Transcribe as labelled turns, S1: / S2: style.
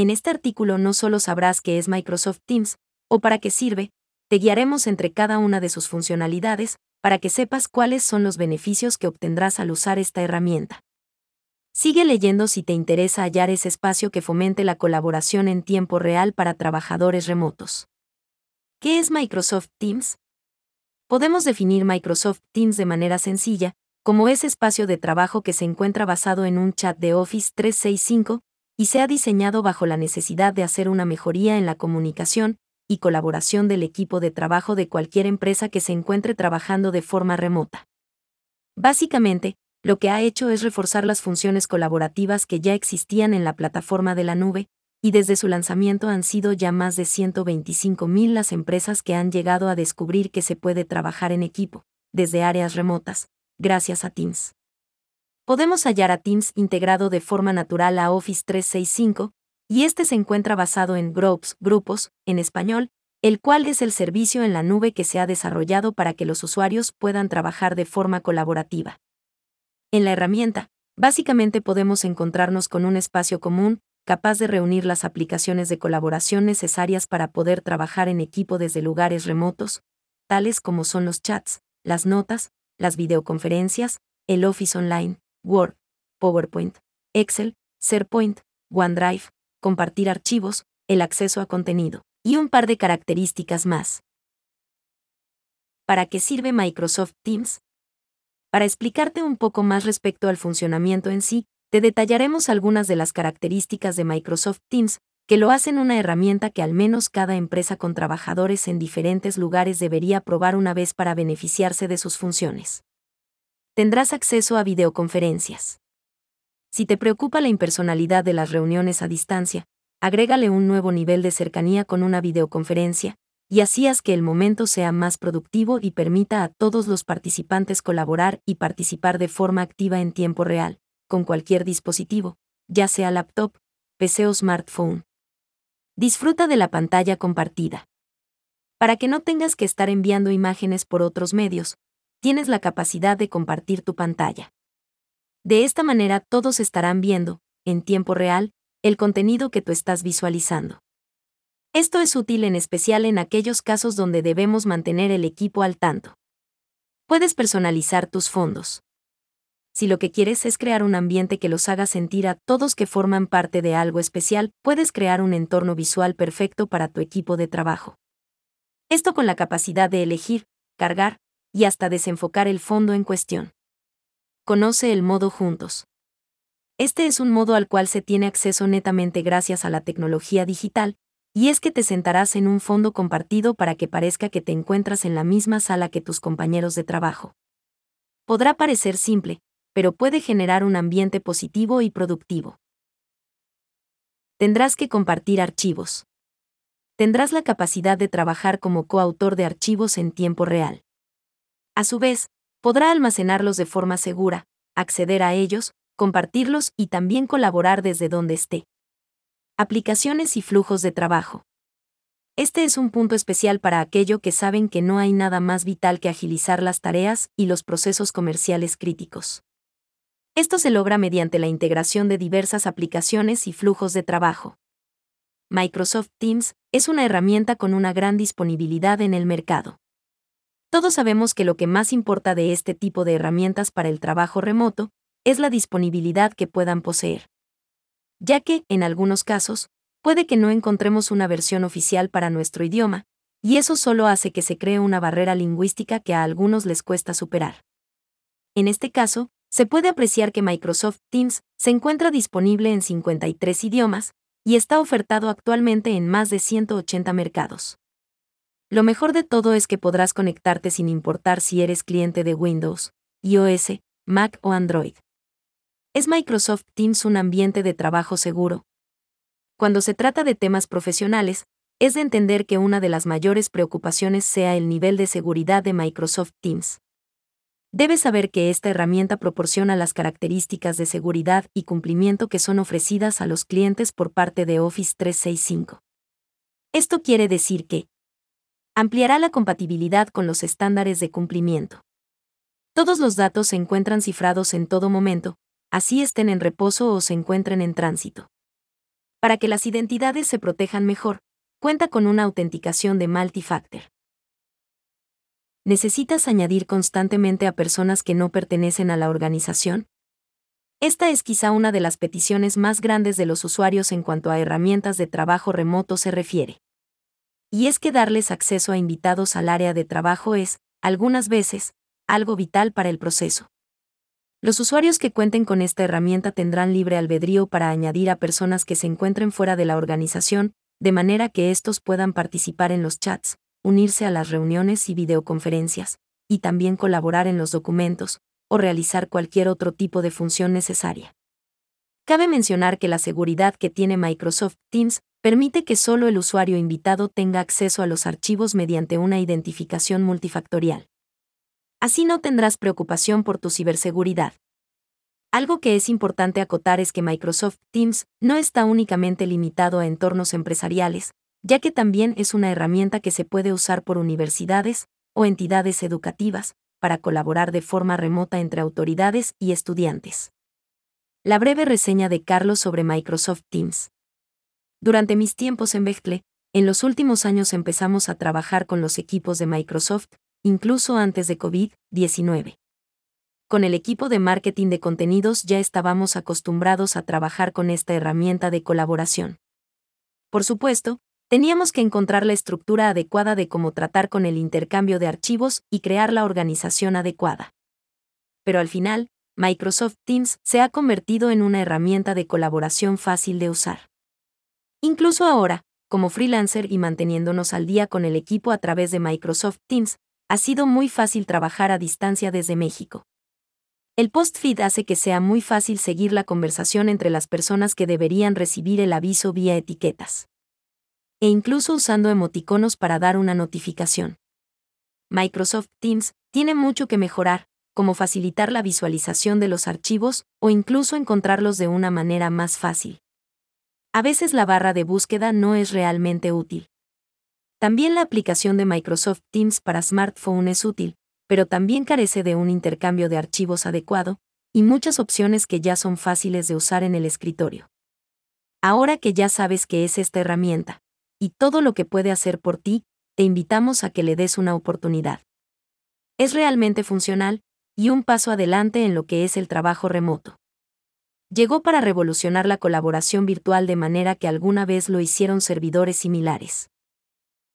S1: En este artículo no solo sabrás qué es Microsoft Teams o para qué sirve, te guiaremos entre cada una de sus funcionalidades para que sepas cuáles son los beneficios que obtendrás al usar esta herramienta. Sigue leyendo si te interesa hallar ese espacio que fomente la colaboración en tiempo real para trabajadores remotos. ¿Qué es Microsoft Teams? Podemos definir Microsoft Teams de manera sencilla, como ese espacio de trabajo que se encuentra basado en un chat de Office 365 y se ha diseñado bajo la necesidad de hacer una mejoría en la comunicación y colaboración del equipo de trabajo de cualquier empresa que se encuentre trabajando de forma remota. Básicamente, lo que ha hecho es reforzar las funciones colaborativas que ya existían en la plataforma de la nube, y desde su lanzamiento han sido ya más de 125.000 las empresas que han llegado a descubrir que se puede trabajar en equipo, desde áreas remotas, gracias a Teams. Podemos hallar a Teams integrado de forma natural a Office 365, y este se encuentra basado en Groups, grupos, en español, el cual es el servicio en la nube que se ha desarrollado para que los usuarios puedan trabajar de forma colaborativa. En la herramienta, básicamente podemos encontrarnos con un espacio común, capaz de reunir las aplicaciones de colaboración necesarias para poder trabajar en equipo desde lugares remotos, tales como son los chats, las notas, las videoconferencias, el Office Online, Word, PowerPoint, Excel, SharePoint, OneDrive, compartir archivos, el acceso a contenido, y un par de características más. ¿Para qué sirve Microsoft Teams? Para explicarte un poco más respecto al funcionamiento en sí, te detallaremos algunas de las características de Microsoft Teams, que lo hacen una herramienta que al menos cada empresa con trabajadores en diferentes lugares debería probar una vez para beneficiarse de sus funciones. Tendrás acceso a videoconferencias. Si te preocupa la impersonalidad de las reuniones a distancia, agrégale un nuevo nivel de cercanía con una videoconferencia, y así haz que el momento sea más productivo y permita a todos los participantes colaborar y participar de forma activa en tiempo real, con cualquier dispositivo, ya sea laptop, PC o smartphone. Disfruta de la pantalla compartida. Para que no tengas que estar enviando imágenes por otros medios, tienes la capacidad de compartir tu pantalla. De esta manera todos estarán viendo, en tiempo real, el contenido que tú estás visualizando. Esto es útil en especial en aquellos casos donde debemos mantener el equipo al tanto. Puedes personalizar tus fondos si lo que quieres es crear un ambiente que los haga sentir a todos que forman parte de algo especial, puedes crear un entorno visual perfecto para tu equipo de trabajo. Esto con la capacidad de elegir, cargar y hasta desenfocar el fondo en cuestión. Conoce el modo juntos. Este es un modo al cual se tiene acceso netamente gracias a la tecnología digital, y es que te sentarás en un fondo compartido para que parezca que te encuentras en la misma sala que tus compañeros de trabajo. Podrá parecer simple, pero puede generar un ambiente positivo y productivo. Tendrás que compartir archivos. Tendrás la capacidad de trabajar como coautor de archivos en tiempo real. A su vez, podrá almacenarlos de forma segura, acceder a ellos, compartirlos y también colaborar desde donde esté. Aplicaciones y flujos de trabajo. Este es un punto especial para aquello que saben que no hay nada más vital que agilizar las tareas y los procesos comerciales críticos. Esto se logra mediante la integración de diversas aplicaciones y flujos de trabajo. Microsoft Teams es una herramienta con una gran disponibilidad en el mercado. Todos sabemos que lo que más importa de este tipo de herramientas para el trabajo remoto es la disponibilidad que puedan poseer. Ya que, en algunos casos, puede que no encontremos una versión oficial para nuestro idioma, y eso solo hace que se cree una barrera lingüística que a algunos les cuesta superar. En este caso, se puede apreciar que Microsoft Teams se encuentra disponible en 53 idiomas y está ofertado actualmente en más de 180 mercados. Lo mejor de todo es que podrás conectarte sin importar si eres cliente de Windows, iOS, Mac o Android. ¿Es Microsoft Teams un ambiente de trabajo seguro? Cuando se trata de temas profesionales, es de entender que una de las mayores preocupaciones sea el nivel de seguridad de Microsoft Teams. Debes saber que esta herramienta proporciona las características de seguridad y cumplimiento que son ofrecidas a los clientes por parte de Office 365. Esto quiere decir que ampliará la compatibilidad con los estándares de cumplimiento. Todos los datos se encuentran cifrados en todo momento, así estén en reposo o se encuentren en tránsito. Para que las identidades se protejan mejor, cuenta con una autenticación de multifactor. ¿Necesitas añadir constantemente a personas que no pertenecen a la organización? Esta es quizá una de las peticiones más grandes de los usuarios en cuanto a herramientas de trabajo remoto se refiere. Y es que darles acceso a invitados al área de trabajo es, algunas veces, algo vital para el proceso. Los usuarios que cuenten con esta herramienta tendrán libre albedrío para añadir a personas que se encuentren fuera de la organización, de manera que estos puedan participar en los chats, unirse a las reuniones y videoconferencias, y también colaborar en los documentos, o realizar cualquier otro tipo de función necesaria. Cabe mencionar que la seguridad que tiene Microsoft Teams permite que solo el usuario invitado tenga acceso a los archivos mediante una identificación multifactorial. Así no tendrás preocupación por tu ciberseguridad. Algo que es importante acotar es que Microsoft Teams no está únicamente limitado a entornos empresariales, ya que también es una herramienta que se puede usar por universidades o entidades educativas para colaborar de forma remota entre autoridades y estudiantes. La breve reseña de Carlos sobre Microsoft Teams. Durante mis tiempos en Bechtle, en los últimos años empezamos a trabajar con los equipos de Microsoft, incluso antes de COVID-19 con el equipo de marketing de contenidos ya estábamos acostumbrados a trabajar con esta herramienta de colaboración. Por supuesto, teníamos que encontrar la estructura adecuada de cómo tratar con el intercambio de archivos y crear la organización adecuada. Pero al final, Microsoft Teams se ha convertido en una herramienta de colaboración fácil de usar. Incluso ahora, como freelancer y manteniéndonos al día con el equipo a través de Microsoft Teams, ha sido muy fácil trabajar a distancia desde México. El post-feed hace que sea muy fácil seguir la conversación entre las personas que deberían recibir el aviso vía etiquetas. E incluso usando emoticonos para dar una notificación. Microsoft Teams tiene mucho que mejorar, como facilitar la visualización de los archivos o incluso encontrarlos de una manera más fácil. A veces la barra de búsqueda no es realmente útil. También la aplicación de Microsoft Teams para smartphone es útil, pero también carece de un intercambio de archivos adecuado, y muchas opciones que ya son fáciles de usar en el escritorio. Ahora que ya sabes qué es esta herramienta, y todo lo que puede hacer por ti, te invitamos a que le des una oportunidad. Es realmente funcional, y un paso adelante en lo que es el trabajo remoto. Llegó para revolucionar la colaboración virtual de manera que alguna vez lo hicieron servidores similares.